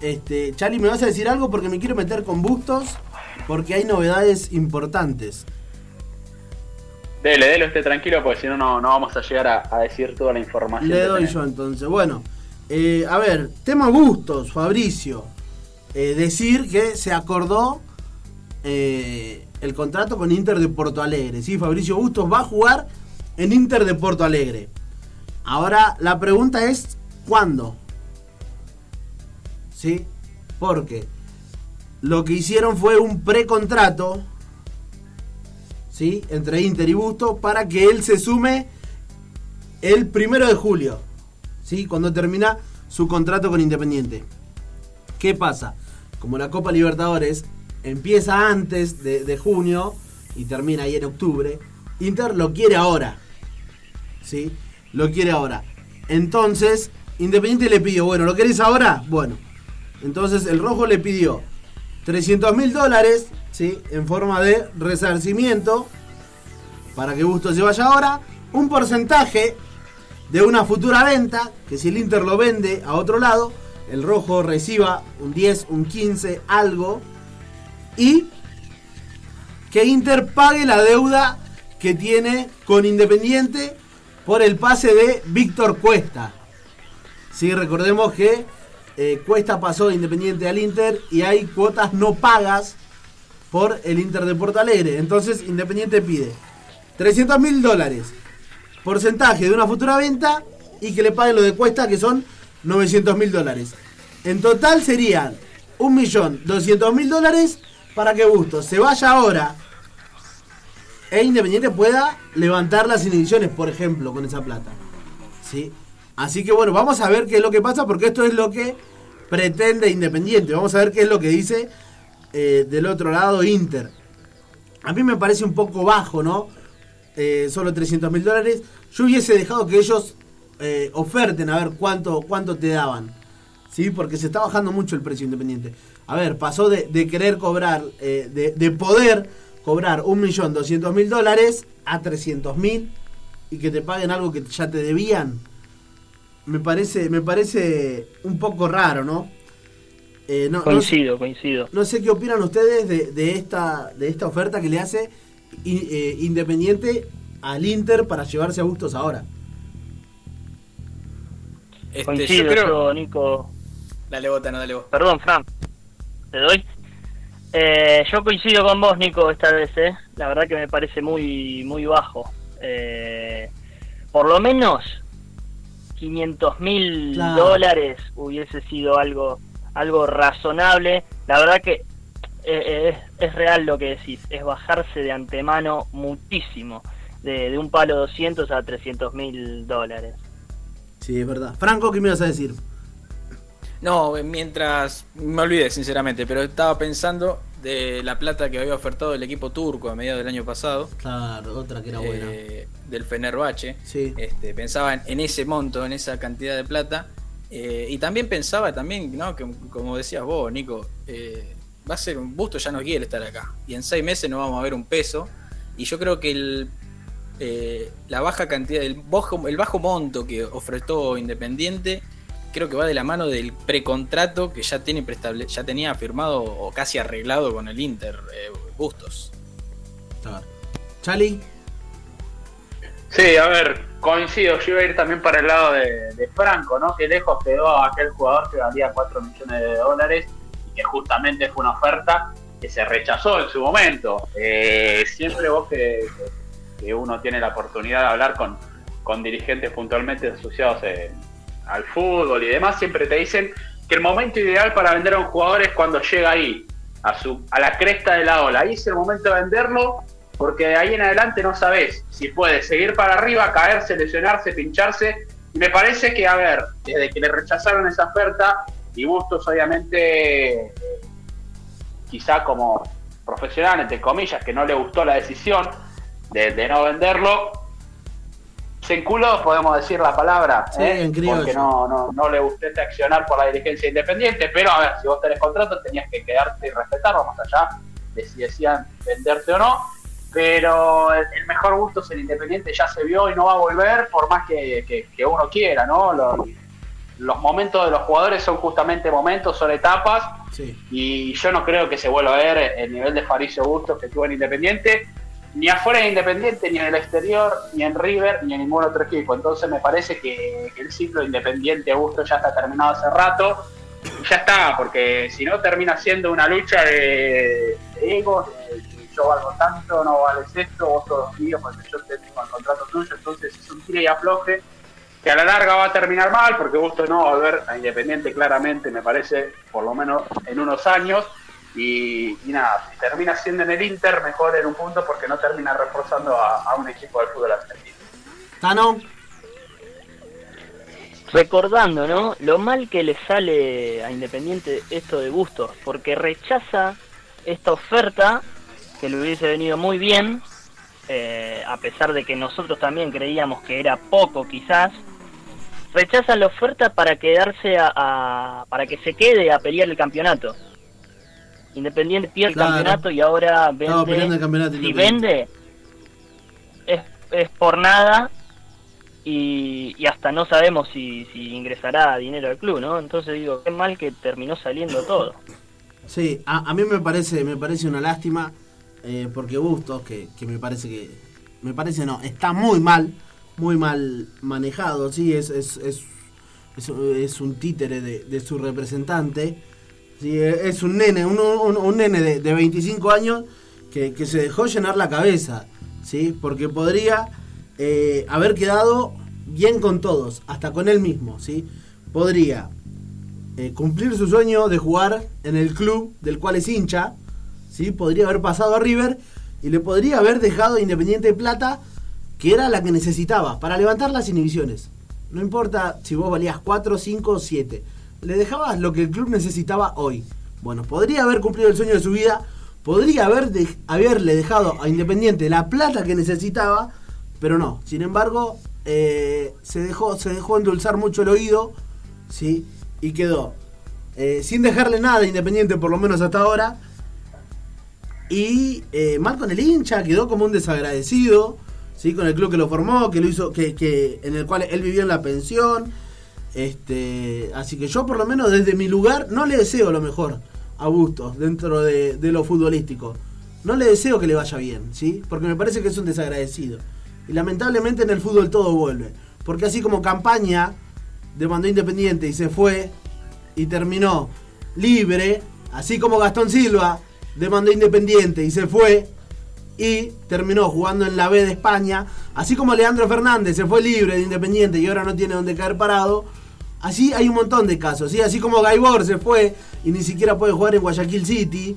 Este, Charlie, ¿me vas a decir algo? Porque me quiero meter con Bustos, porque hay novedades importantes. Dele, dele usted tranquilo, porque si no, no vamos a llegar a, a decir toda la información. Le doy yo entonces. Bueno, eh, a ver, tema Bustos, Fabricio. Eh, decir que se acordó eh, el contrato con Inter de Porto Alegre. Sí, Fabricio Bustos va a jugar en Inter de Porto Alegre. Ahora, la pregunta es, ¿cuándo? ¿Sí? Porque lo que hicieron fue un precontrato, ¿sí? Entre Inter y Bustos para que él se sume el primero de julio, ¿sí? Cuando termina su contrato con Independiente. ¿Qué pasa? Como la Copa Libertadores empieza antes de, de junio y termina ahí en octubre, Inter lo quiere ahora. ¿Sí? Lo quiere ahora. Entonces, Independiente le pidió, bueno, ¿lo querés ahora? Bueno. Entonces el rojo le pidió 300 mil dólares, ¿sí? En forma de resarcimiento para que Bustos se vaya ahora. Un porcentaje de una futura venta, que si el Inter lo vende a otro lado, el rojo reciba un 10, un 15, algo. Y que Inter pague la deuda que tiene con Independiente por el pase de Víctor Cuesta. Sí, recordemos que eh, Cuesta pasó de Independiente al Inter y hay cuotas no pagas por el Inter de Porto Alegre. Entonces Independiente pide 300 mil dólares, porcentaje de una futura venta y que le paguen lo de Cuesta que son 900 mil dólares. En total serían 1.200.000 dólares para que Bustos se vaya ahora e Independiente pueda levantar las inhibiciones, por ejemplo, con esa plata. ¿Sí? Así que bueno, vamos a ver qué es lo que pasa, porque esto es lo que pretende Independiente. Vamos a ver qué es lo que dice eh, del otro lado Inter. A mí me parece un poco bajo, ¿no? Eh, solo 300 mil dólares. Yo hubiese dejado que ellos eh, oferten a ver cuánto, cuánto te daban. ¿Sí? Porque se está bajando mucho el precio independiente. A ver, pasó de, querer cobrar, eh, de, de poder cobrar 1.200.000 dólares a 300.000 y que te paguen algo que ya te debían. Me parece, me parece un poco raro, ¿no? Eh, no, no Coincido, coincido. no sé qué opinan ustedes de, de esta, de esta oferta que le hace i- eh, Independiente al Inter para llevarse a Bustos ahora. Este, Coincido, yo creo. yo, Nico. Dale vos, Tano, dale vos. Perdón, Fran. ¿Te doy? Eh, yo coincido con vos, Nico, esta vez, ¿eh? La verdad que me parece muy, muy bajo. Eh, por lo menos 500 mil Claro. dólares hubiese sido algo, algo razonable. La verdad que eh, es, es real lo que decís, es bajarse de antemano muchísimo. De, de un palo 200 a 300 mil dólares. Sí, es verdad. Franco, ¿qué me ibas a decir? No, mientras. Me olvidé, sinceramente, pero estaba pensando de la plata que había ofertado el equipo turco a mediados del año pasado. Claro, otra que era buena. eh, del Fenerbahce. Sí. Este, pensaba en, en ese monto, en esa cantidad de plata. eh, y también pensaba también, ¿no? Que, como decías vos, Nico, eh, va a ser un busto, ya no quiere estar acá. Y en seis meses no vamos a ver un peso. Y yo creo que el, la baja cantidad, el bajo, el bajo monto que ofreció Independiente, creo que va de la mano del precontrato que ya tiene ya tenía firmado o casi arreglado con el Inter, eh, Bustos. Sí, a ver, coincido, yo iba a ir también para el lado de, de Franco, ¿no? Que lejos quedó a aquel jugador que valía 4 millones de dólares y que justamente fue una oferta que se rechazó en su momento. Eh, siempre vos que, que uno tiene la oportunidad de hablar con, con dirigentes puntualmente asociados eh, al fútbol y demás, siempre te dicen que el momento ideal para vender a un jugador es cuando llega ahí, a, su, a la cresta de la ola. Ahí es el momento de venderlo, porque de ahí en adelante no sabes si puede seguir para arriba, caerse, lesionarse, pincharse. Y me parece que, a ver, desde que le rechazaron esa oferta, y Bustos obviamente, quizá como profesional, entre comillas, que no le gustó la decisión de, de no venderlo, se enculó, podemos decir la palabra, Sí, ¿eh? porque no, no, no le este accionar por la dirigencia independiente, pero a ver, si vos tenés contrato tenías que quedarte y respetarlo más allá de si decían venderte o no, pero el, el mejor gusto es el independiente, ya se vio y no va a volver por más que, que- que uno quiera, ¿no? Los, los momentos de los jugadores son justamente momentos, son etapas, Sí. y yo no creo que se vuelva a ver el nivel de Faricio Bustos que tuvo en Independiente, ni afuera de Independiente, ni en el exterior, ni en River, ni en ningún otro equipo. Entonces me parece que, el ciclo de Independiente Bustos ya está terminado hace rato. Y ya está, porque si no termina siendo una lucha de, de egos, de si yo valgo tanto, no vales esto, vos todos míos, porque yo tengo el contrato tuyo, entonces es un tire y afloje que a la larga va a terminar mal, porque Bustos no va a volver a Independiente claramente, me parece, por lo menos en unos años. Y, y nada, si termina siendo en el Inter, mejor en un punto porque no termina reforzando a, a un equipo del fútbol argentino. Tano, recordando, ¿no? Lo mal que le sale a Independiente esto de Bustos, porque rechaza esta oferta que le hubiese venido muy bien, eh, a pesar de que nosotros también creíamos que era poco quizás, rechaza la oferta para quedarse a, a- para que se quede a pelear el campeonato. Independiente pierde Claro. el campeonato y ahora vende. campeonato Si vende, es, es por nada y, y hasta no sabemos si, si ingresará dinero al club, ¿no? Entonces digo, qué mal que terminó saliendo todo. Sí, a, a mí me parece, me parece una lástima, eh, porque Bustos, que, que me parece que, me parece no, está muy mal, muy mal manejado, sí, es, es, es, es, es un títere de, de su representante, sí, es un nene, un, un- nene de, de 25 años que, se dejó llenar la cabeza, sí, porque podría eh, haber quedado bien con todos, hasta con él mismo, sí, podría eh, cumplir su sueño de jugar en el club del cual es hincha, ¿sí? podría haber pasado a River y le podría haber dejado Independiente de Plata, que era la que necesitaba para levantar las inhibiciones. No importa si vos valías 4, 5 o 7, le dejabas lo que el club necesitaba hoy. Bueno, podría haber cumplido el sueño de su vida, podría haber de- haberle dejado a Independiente la plata que necesitaba, pero no. Sin embargo, eh, se, dejó, se dejó endulzar mucho el oído, ¿sí? Y quedó eh, sin dejarle nada a Independiente, por lo menos hasta ahora. Y eh, mal con el hincha, quedó como un desagradecido, ¿sí? Con el club que lo formó, que lo hizo, que, que en el cual él vivió en la pensión. Este, así que yo por lo menos desde mi lugar no le deseo lo mejor a Bustos dentro de, lo futbolístico. No le deseo que le vaya bien, ¿sí? Porque me parece que es un desagradecido. Y lamentablemente en el fútbol todo vuelve. Porque así como campaña demandó Independiente y se fue y terminó libre, así como Gastón Silva demandó Independiente y se fue y terminó jugando en la B de España, así como Leandro Fernández se fue libre de Independiente y ahora no tiene donde caer parado, así hay un montón de casos, ¿sí? así como Gaibor se fue y ni siquiera puede jugar en Guayaquil City,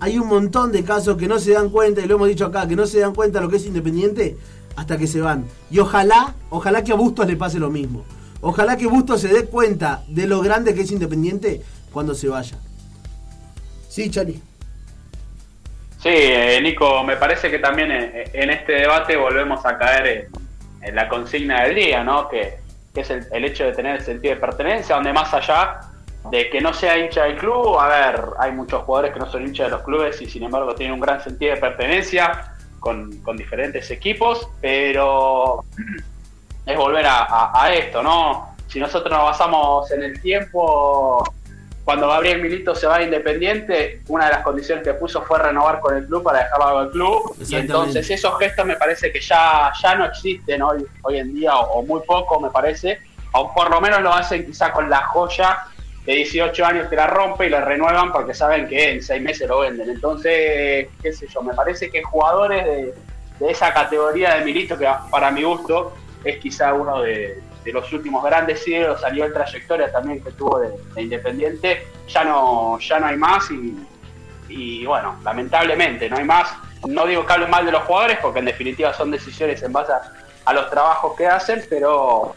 hay un montón de casos que no se dan cuenta, y lo hemos dicho acá, que no se dan cuenta de lo que es Independiente hasta que se van. Y ojalá, ojalá que a Bustos le pase lo mismo. Ojalá que Bustos se dé cuenta de lo grande que es Independiente cuando se vaya. Sí, Chari. Sí, eh, Nico, me parece que también en, en este debate volvemos a caer en, en la consigna del día, ¿no? Que, que es el, el hecho de tener el sentido de pertenencia, donde más allá de que no sea hincha del club, a ver, hay muchos jugadores que no son hinchas de los clubes y sin embargo tienen un gran sentido de pertenencia con, diferentes equipos, pero es volver a esto, ¿no? Si nosotros nos basamos en el tiempo, cuando Gabriel Milito se va a Independiente, una de las condiciones que puso fue renovar con el club para dejarlo al club. Y entonces esos gestos me parece que ya, ya no existen hoy, hoy en día, o, o muy poco me parece, o por lo menos lo hacen quizá con la joya de 18 años que la rompe y la renuevan porque saben que en seis meses lo venden. Entonces, qué sé yo, me parece que jugadores de, de esa categoría de Milito, que para mi gusto es quizá uno de, de los últimos grandes ídolos a nivel trayectoria también que tuvo de, de Independiente, ya no, ya no hay más y, bueno, lamentablemente no hay más. No digo que hablen mal de los jugadores porque en definitiva son decisiones en base a, los trabajos que hacen, pero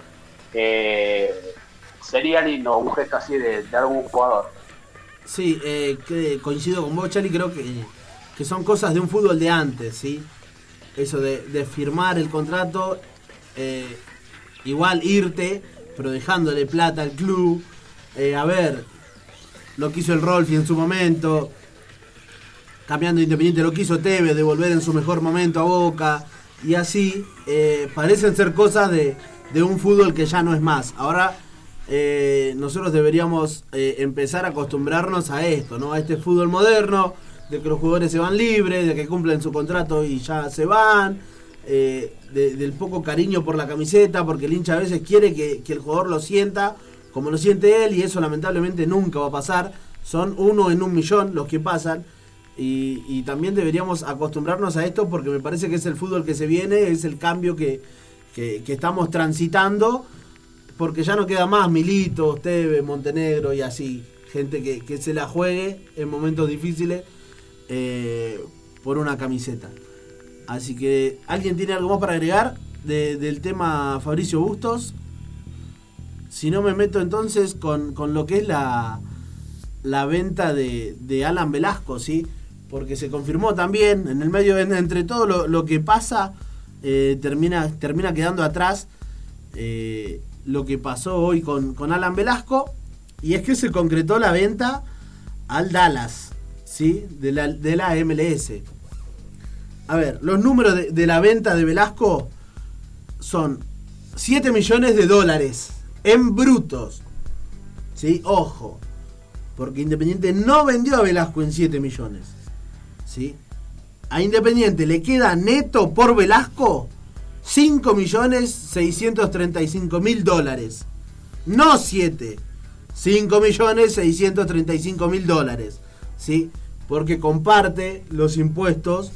eh, sería lindo un gesto así de, algún jugador. Sí, eh, coincido con vos, Charlie, creo que, que son cosas de un fútbol de antes, ¿sí? Eso de, de firmar el contrato, eh, igual irte, pero dejándole plata al club. Eh, a ver, lo que hizo el Rolfi en su momento, cambiando de Independiente lo que hizo Tevez, de volver en su mejor momento a Boca, y así, eh, parecen ser cosas de, de un fútbol que ya no es más. Ahora eh, nosotros deberíamos empezar a acostumbrarnos a esto, ¿no? A este fútbol moderno, de que los jugadores se van libres, de que cumplen su contrato y ya se van, de- del poco cariño por la camiseta, porque el hincha a veces quiere que, que el jugador lo sienta como lo siente él y eso lamentablemente nunca va a pasar. Son uno en un millón los que pasan. Y, y también deberíamos acostumbrarnos a esto porque me parece que es el fútbol que se viene, es el cambio que, que- que estamos transitando porque ya no queda más Milito, Teve, Montenegro y así. Gente que, que se la juegue en momentos difíciles eh, por una camiseta. Así que, ¿alguien tiene algo más para agregar de- del tema Fabricio Bustos? Si no me meto entonces con, con lo que es la, la venta de, de Alan Velasco, ¿sí? Porque se confirmó también, en el medio, en- entre todo lo, lo que pasa, eh, termina, termina quedando atrás eh, lo que pasó hoy con, con Alan Velasco, y es que se concretó la venta al Dallas, ¿sí? De la, de la MLS. A ver, los números de, la venta de Velasco son 7 millones de dólares en brutos. ¿Sí? Ojo. Porque Independiente no vendió a Velasco en 7 millones. ¿Sí? A Independiente le queda neto por Velasco 5 millones 635 mil dólares. No 7. 5 millones 635 mil dólares. ¿Sí? Porque comparte los impuestos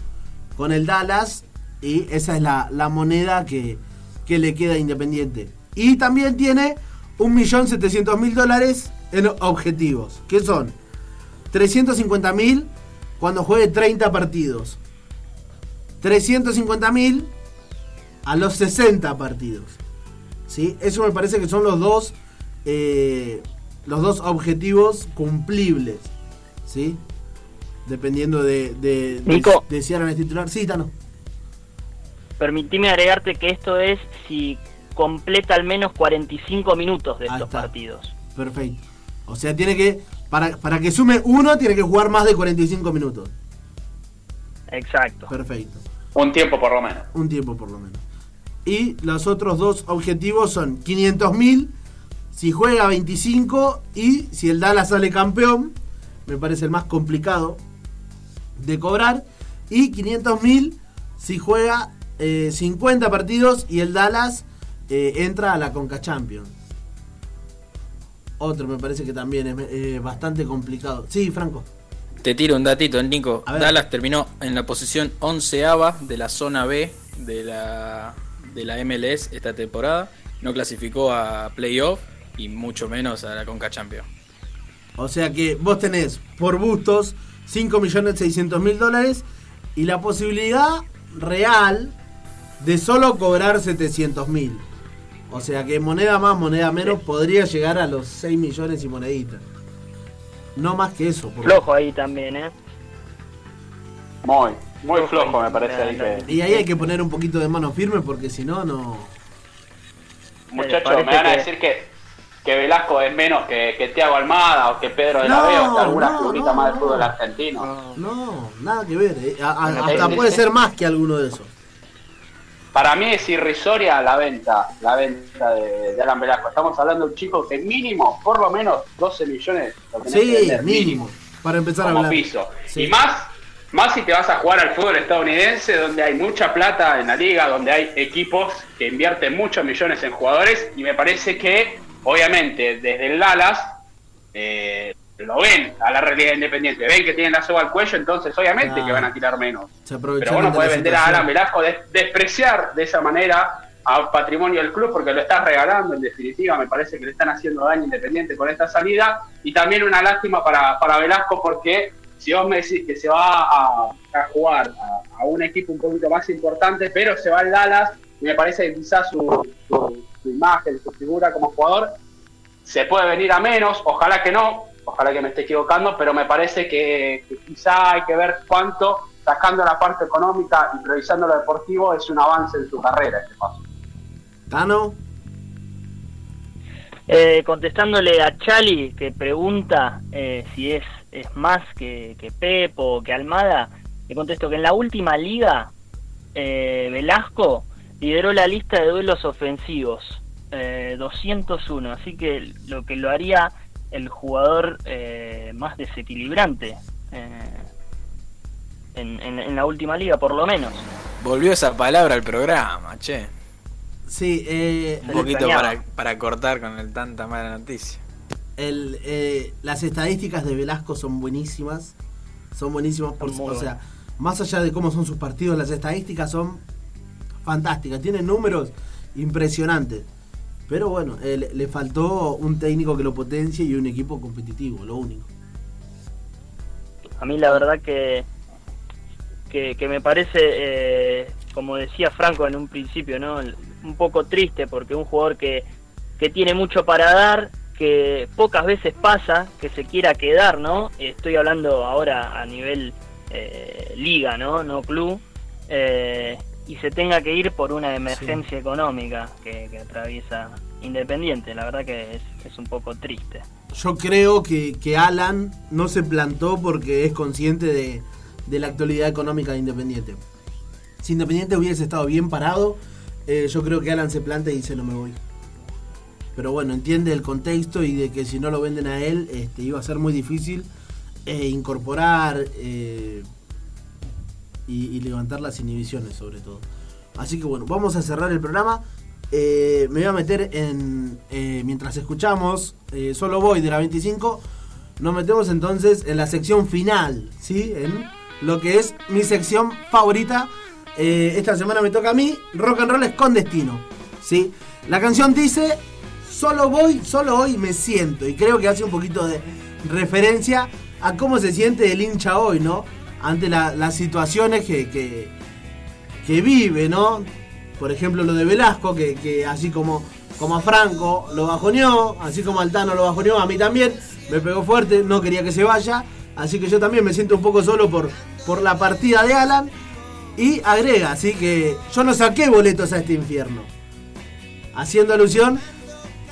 con el Dallas y esa es la, la moneda que, que le queda Independiente. Y también tiene 1.700.000 dólares en objetivos, que son 350.000 cuando juegue 30 partidos, 350.000 a los 60 partidos. ¿Sí? Eso me parece que son los dos, eh, los dos objetivos cumplibles. ¿Sí? Dependiendo de, de, de- Nico. de si Alan es titular. Sí, Tano. Permitime agregarte que esto es si completa al menos 45 minutos de Ahí estos está. partidos. Perfecto. O sea, tiene que. Para, para que sume uno, tiene que jugar más de 45 minutos. Exacto. Perfecto. Un tiempo por lo menos. Un tiempo por lo menos. Y los otros dos objetivos son 500.000 si juega 25 y si el Dallas sale campeón, me parece el más complicado de cobrar. Y 500.000 si juega eh, 50 partidos y el Dallas eh, entra a la Conca Champions. Otro me parece que también es eh, bastante complicado. Sí, Franco. Te tiro un datito, Nico. Dallas terminó en la posición onceava de la zona B de la, de la MLS esta temporada. No clasificó a playoff y mucho menos a la Conca Champions. O sea que vos tenés por bustos 5.600.000 dólares y la posibilidad real de solo cobrar 700.000. O sea que moneda más, moneda menos, podría llegar a los 6 millones y moneditas. No más que eso. porque- Flojo ahí también, ¿eh? Muy, muy Flojo me parece ahí que... Y ahí hay que poner un poquito de mano firme porque si no, no... Muchachos, parece me van a que- decir que, que Velasco es menos que, que Thiago Almada o que Pedro de la No, Vega, que alguna no, más del fútbol argentino. No, nada que ver. eh. A- a- hasta es- puede es- ser más que alguno de esos. Para mí es irrisoria la venta, la venta de, de Alan Velasco. Estamos hablando de un chico que mínimo, por lo menos 12 millones, lo Sí, vender, mínimo. Para empezar a como hablar. piso. Sí. Y más, más si te vas a jugar al fútbol estadounidense, donde hay mucha plata en la liga, donde hay equipos que invierten muchos millones en jugadores, y me parece que, obviamente, desde el Dallas, eh, lo ven a la realidad independiente, ven que tienen la soga al cuello, entonces obviamente Claro. que van a tirar menos. Se Pero bueno, de puede vender a. Alan Velasco, des- despreciar de esa manera a patrimonio del club porque lo estás regalando, en definitiva, me parece que le están haciendo daño Independiente con esta salida. Y también una lástima para, para Velasco porque si vos me decís que se va a, a jugar a, a un equipo un poquito más importante, pero se va al Dallas, me parece que quizás su, su- su imagen, su figura como jugador se puede venir a menos, ojalá que no, ojalá que me esté equivocando, pero me parece que, que quizá hay que ver cuánto, sacando la parte económica y priorizando lo deportivo, es un avance en su carrera este paso. Tano, Eh, contestándole a Chali que pregunta eh, si es, es más que, que Pep o que Almada, le contesto que en la última liga eh, Velasco lideró la lista de duelos ofensivos, eh, 201, así que lo que lo haría el jugador eh, más desequilibrante eh, en, en- en la última liga, por lo menos. Volvió esa palabra al programa, che. sí, eh, Un poquito para, para cortar con el tanta mala noticia. el, eh, las estadísticas de Velasco son buenísimas. Son buenísimas, por, o sea, más allá de cómo son sus partidos, las estadísticas son fantásticas. Tienen números impresionantes. Pero bueno, eh, le- faltó un técnico que lo potencie y un equipo competitivo, lo único. A mí la verdad que, que, me parece, eh, como decía Franco en un principio, ¿no? un poco triste porque un jugador que, que tiene mucho para dar, que pocas veces pasa, que se quiera quedar, ¿no? Estoy hablando ahora a nivel eh, liga, ¿no? No club. Y se tenga que ir por una emergencia económica que, que atraviesa Independiente. La verdad que es, es un poco triste. Yo creo que, que Alan no se plantó porque es consciente de, de la actualidad económica de Independiente. Si Independiente hubiese estado bien parado, eh, yo creo que Alan se planta y dice no me voy. Pero bueno, entiende el contexto y de que si no lo venden a él, este, iba a ser muy difícil eh, incorporar eh, y, levantar las inhibiciones sobre todo. Así que bueno, vamos a cerrar el programa. Eh, me voy a meter en. eh, mientras escuchamos eh, Solo Voy de la 25, nos metemos entonces en la sección final, ¿sí? En lo que es mi sección favorita. Esta semana me toca a mí, Rock and Roll es con destino, ¿sí? La canción dice: Solo voy, solo hoy me siento. Y creo que hace un poquito de referencia a cómo se siente el hincha hoy, ¿no? Ante la- las situaciones que, que, vive, ¿no? Por ejemplo, lo de Velasco, que, que así como, como a Franco lo bajoneó, así como a Altano lo bajoneó, a mí también, me pegó fuerte, no quería que se vaya, así que yo también me siento un poco solo por, por la partida de Alan. Y agrega, así que yo no saqué boletos a este infierno. Haciendo alusión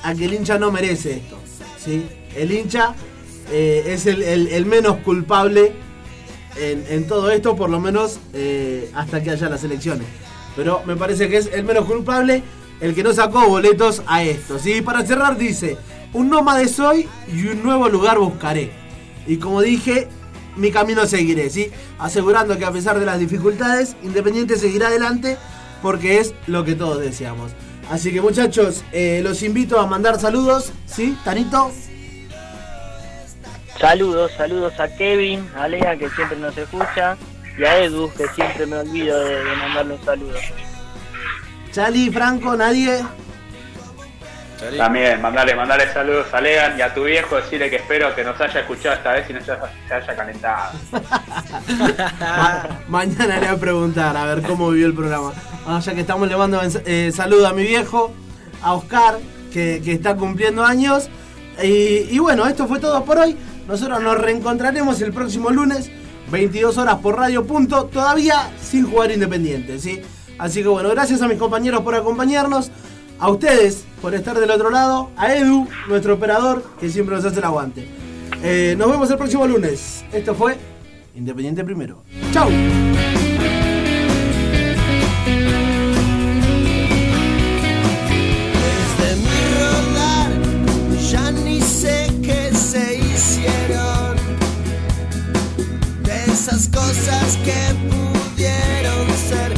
a que el hincha no merece esto. ¿sí? El hincha eh, es el- el menos culpable en, en todo esto, por lo menos eh, hasta que haya las elecciones. Pero me parece que es el menos culpable el que no sacó boletos a esto. ¿sí? Para cerrar dice, un nómade soy y un nuevo lugar buscaré. Y como dije, mi camino seguiré, ¿sí? Asegurando que a pesar de las dificultades, Independiente seguirá adelante porque es lo que todos deseamos. Así que muchachos, eh, los invito a mandar saludos, ¿sí? Tanito. Saludos, saludos a Kevin, a Lea que siempre nos escucha y a Edu que siempre me olvido de, de mandarle un saludo. Chali, Franco, nadie. También, mandale, mandale saludos a Legan y a tu viejo, decirle que espero que nos haya escuchado esta vez y no se haya, se haya calentado. [laughs] Ma- mañana le voy a preguntar a ver cómo vivió el programa. Ah, ya que estamos, le mando eh, saludo a mi viejo, a Oscar, que, que está cumpliendo años. Y, y bueno, esto fue todo por hoy. Nosotros nos reencontraremos el próximo lunes, 22 horas por Radio Punto, todavía sin jugar independiente, ¿sí? Así que bueno, gracias a mis compañeros por acompañarnos, a ustedes por estar del otro lado, a Edu, nuestro operador, que siempre nos hace el aguante. Eh, nos vemos el próximo lunes. Esto fue Independiente Primero. ¡Chau! Esas cosas que pudieron ser